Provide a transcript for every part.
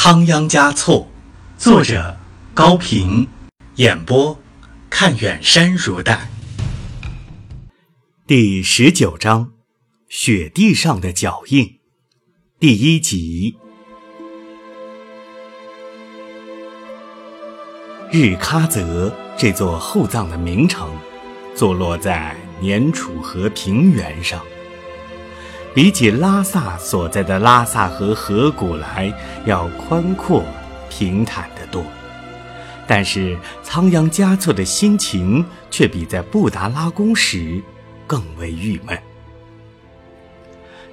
仓央嘉措，作者高平，演播看远山如黛。第十九章：雪地上的脚印，第一集。日喀则这座厚藏的名城，坐落在年楚河平原上。比起拉萨所在的拉萨河河谷来要宽阔、平坦得多，但是仓央嘉措的心情却比在布达拉宫时更为郁闷。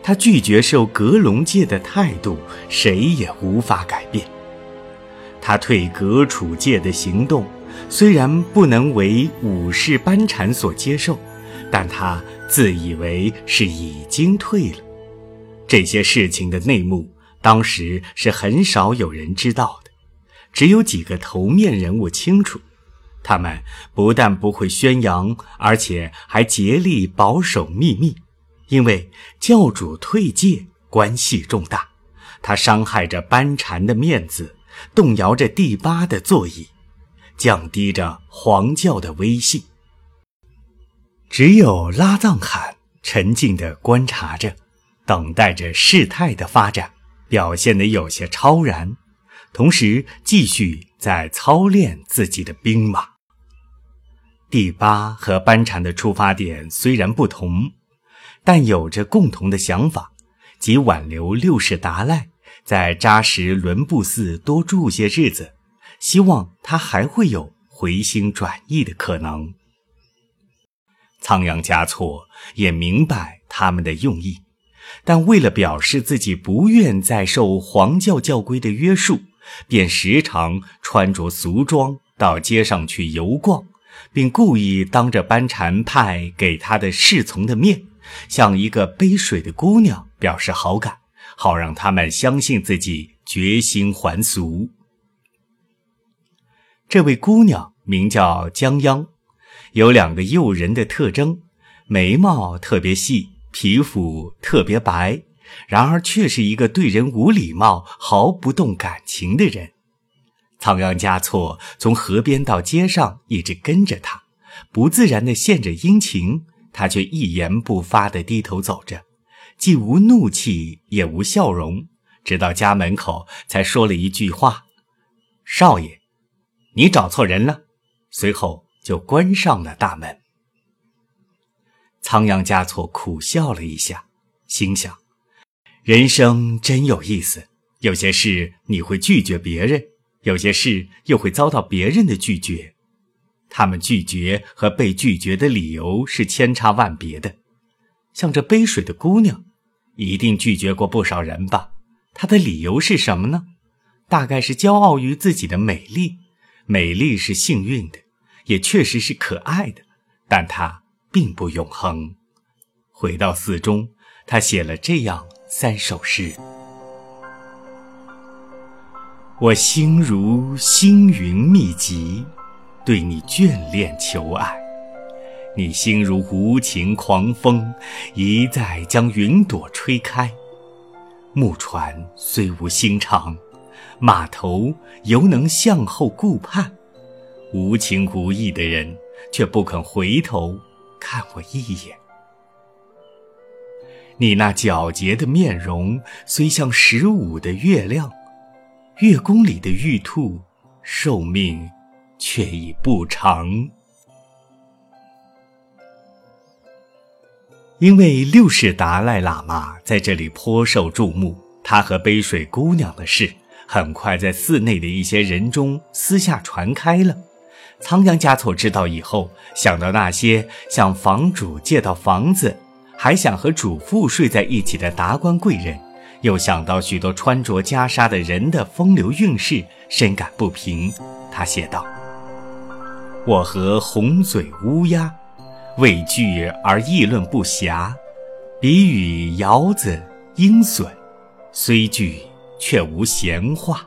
他拒绝受格隆戒的态度，谁也无法改变。他退格楚戒的行动，虽然不能为武士班禅所接受，但他。自以为是已经退了，这些事情的内幕，当时是很少有人知道的，只有几个头面人物清楚。他们不但不会宣扬，而且还竭力保守秘密，因为教主退戒关系重大，他伤害着班禅的面子，动摇着第八的座椅，降低着皇教的威信。只有拉藏汗沉静地观察着，等待着事态的发展，表现得有些超然，同时继续在操练自己的兵马。第八和班禅的出发点虽然不同，但有着共同的想法，即挽留六世达赖在扎什伦布寺多住些日子，希望他还会有回心转意的可能。仓央嘉措也明白他们的用意，但为了表示自己不愿再受黄教教规的约束，便时常穿着俗装到街上去游逛，并故意当着班禅派给他的侍从的面，向一个背水的姑娘表示好感，好让他们相信自己决心还俗。这位姑娘名叫江央。有两个诱人的特征：眉毛特别细，皮肤特别白。然而，却是一个对人无礼貌、毫不动感情的人。仓央嘉措从河边到街上，一直跟着他，不自然地献着殷勤，他却一言不发地低头走着，既无怒气，也无笑容。直到家门口，才说了一句话：“少爷，你找错人了。”随后。就关上了大门。仓央嘉措苦笑了一下，心想：人生真有意思，有些事你会拒绝别人，有些事又会遭到别人的拒绝。他们拒绝和被拒绝的理由是千差万别的。像这背水的姑娘，一定拒绝过不少人吧？她的理由是什么呢？大概是骄傲于自己的美丽。美丽是幸运的。也确实是可爱的，但它并不永恒。回到寺中，他写了这样三首诗：我心如星云密集，对你眷恋求爱；你心如无情狂风，一再将云朵吹开。木船虽无心肠，码头犹能向后顾盼。无情无义的人，却不肯回头看我一眼。你那皎洁的面容，虽像十五的月亮，月宫里的玉兔，寿命却已不长。因为六世达赖喇嘛在这里颇受注目，他和背水姑娘的事，很快在寺内的一些人中私下传开了。仓央嘉措知道以后，想到那些向房主借到房子，还想和主妇睡在一起的达官贵人，又想到许多穿着袈裟的人的风流韵事，深感不平。他写道：“我和红嘴乌鸦，畏惧而议论不暇，比与窑子鹰隼，虽惧却无闲话。”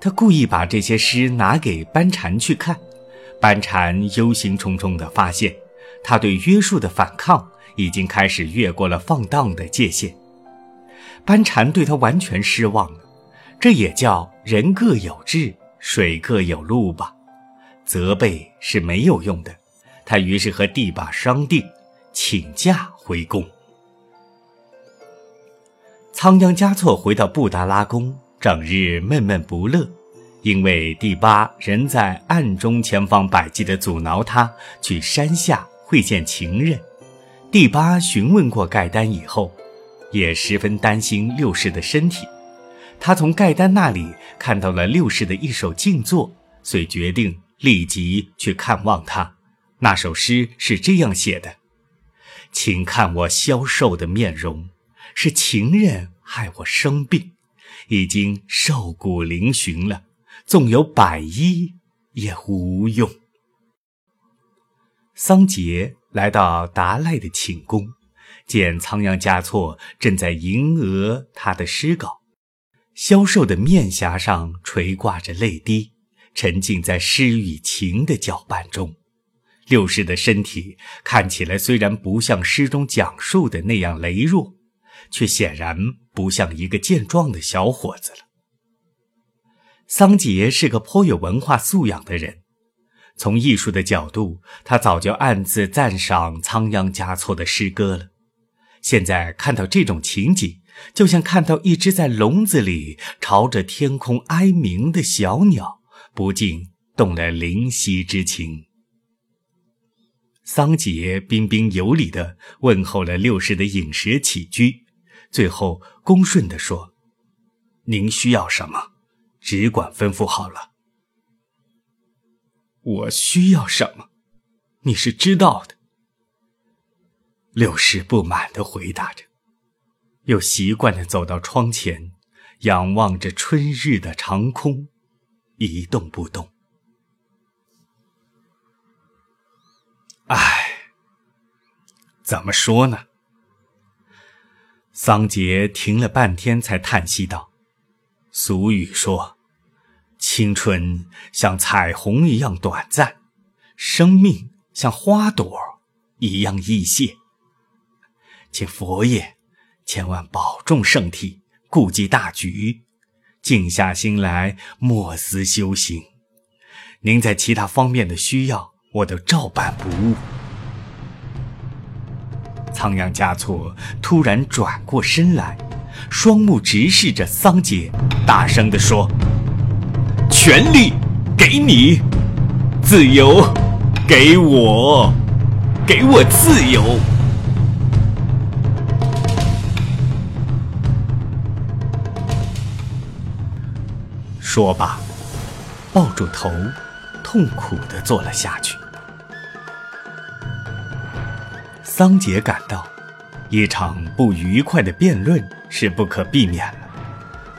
他故意把这些诗拿给班禅去看，班禅忧心忡忡地发现，他对约束的反抗已经开始越过了放荡的界限。班禅对他完全失望了。这也叫人各有志，水各有路吧。责备是没有用的。他于是和帝爸商定，请假回宫。仓央嘉措回到布达拉宫，整日闷闷不乐，因为第八仍在暗中千方百计地阻挠他去山下会见情人。第八询问过盖丹以后，也十分担心六世的身体。他从盖丹那里看到了六世的一首静坐，遂决定立即去看望他。那首诗是这样写的：“请看我消瘦的面容，是情人害我生病，已经瘦骨嶙峋了，纵有百医也无用。”桑杰来到达赖的寝宫，见仓央嘉措正在吟额他的诗稿，消瘦的面颊上垂挂着泪滴，沉浸在诗与情的搅拌中。六世的身体看起来虽然不像诗中讲述的那样羸弱，却显然不像一个健壮的小伙子了。桑杰是个颇有文化素养的人。从艺术的角度，他早就暗自赞赏仓央嘉措的诗歌了。现在看到这种情景，就像看到一只在笼子里朝着天空哀鸣的小鸟，不禁动了灵犀之情。桑杰彬彬有礼地问候了六世的饮食起居，最后恭顺地说：“您需要什么，只管吩咐好了。”我需要什么，你是知道的。六世不满地回答着，又习惯地走到窗前，仰望着春日的长空，一动不动。唉，怎么说呢？桑杰停了半天，才叹息道：“俗语说。”青春像彩虹一样短暂，生命像花朵一样易谢。请佛爷千万保重身体，顾及大局，静下心来，莫思修行。您在其他方面的需要，我都照办不误。仓央嘉措突然转过身来，双目直视着桑杰，大声地说。权力给你，自由给我，给我自由。说罢，抱住头，痛苦的坐了下去。桑杰感到，一场不愉快的辩论是不可避免了。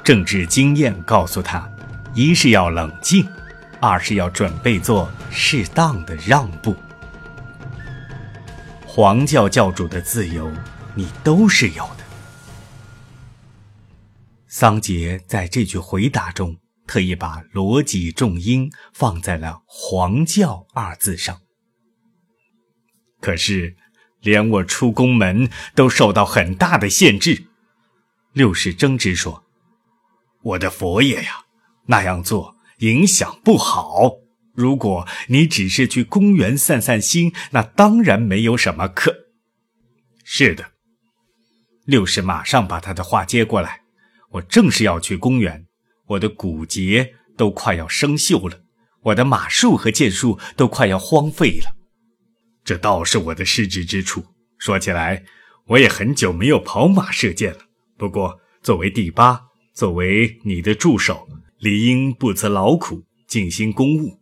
政治经验告诉他。一是要冷静，二是要准备做适当的让步。黄教教主的自由，你都是有的。桑杰在这句回答中特意把逻辑重音放在了“黄教”二字上。可是，连我出宫门都受到很大的限制。六世争执说：“我的佛爷呀！”那样做影响不好。如果你只是去公园散散心，那当然没有什么可。是的，六世马上把他的话接过来。我正是要去公园，我的骨节都快要生锈了，我的马术和剑术都快要荒废了。这倒是我的失职之处。说起来，我也很久没有跑马射箭了。不过，作为第八，作为你的助手。理应不辞劳苦，尽心公务。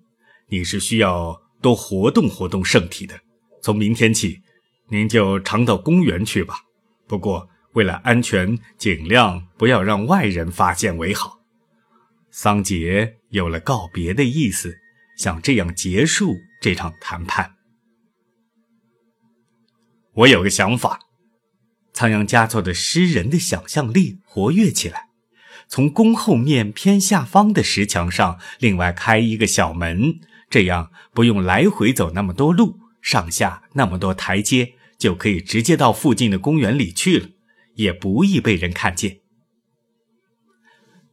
你是需要多活动活动圣体的。从明天起，您就常到公园去吧。不过，为了安全，尽量不要让外人发现为好。桑杰有了告别的意思，想这样结束这场谈判。我有个想法。仓央嘉措的诗人的想象力活跃起来。从宫后面偏下方的石墙上，另外开一个小门，这样不用来回走那么多路，上下那么多台阶，就可以直接到附近的公园里去了，也不易被人看见。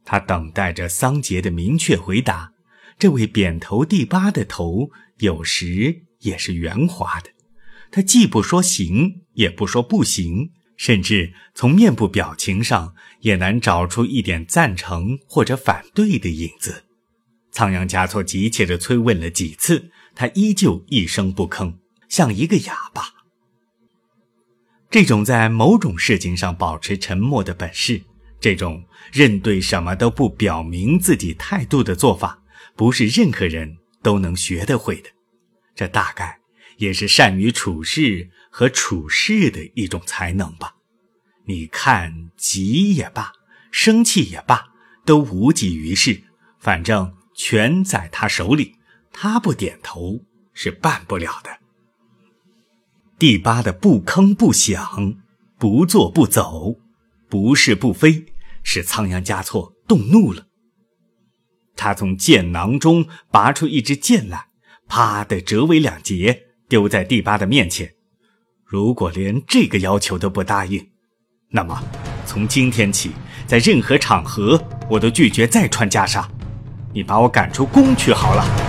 他等待着桑杰的明确回答。这位扁头第八的头有时也是圆滑的，他既不说行，也不说不行，甚至从面部表情上也难找出一点赞成或者反对的影子。仓央嘉措急切地催问了几次，他依旧一声不吭，像一个哑巴。这种在某种事情上保持沉默的本事，这种认对什么都不表明自己态度的做法。不是任何人都能学得会的，这大概也是善于处事和处事的一种才能吧。你看，急也罢，生气也罢，都无济于事，反正全在他手里，他不点头是办不了的。第八的不吭不响，不坐不走，不是不飞，是仓央嘉措动怒了。他从剑囊中拔出一支剑来，啪的折为两截，丢在帝八的面前。如果连这个要求都不答应，那么从今天起，在任何场合我都拒绝再穿袈裟。你把我赶出宫去好了。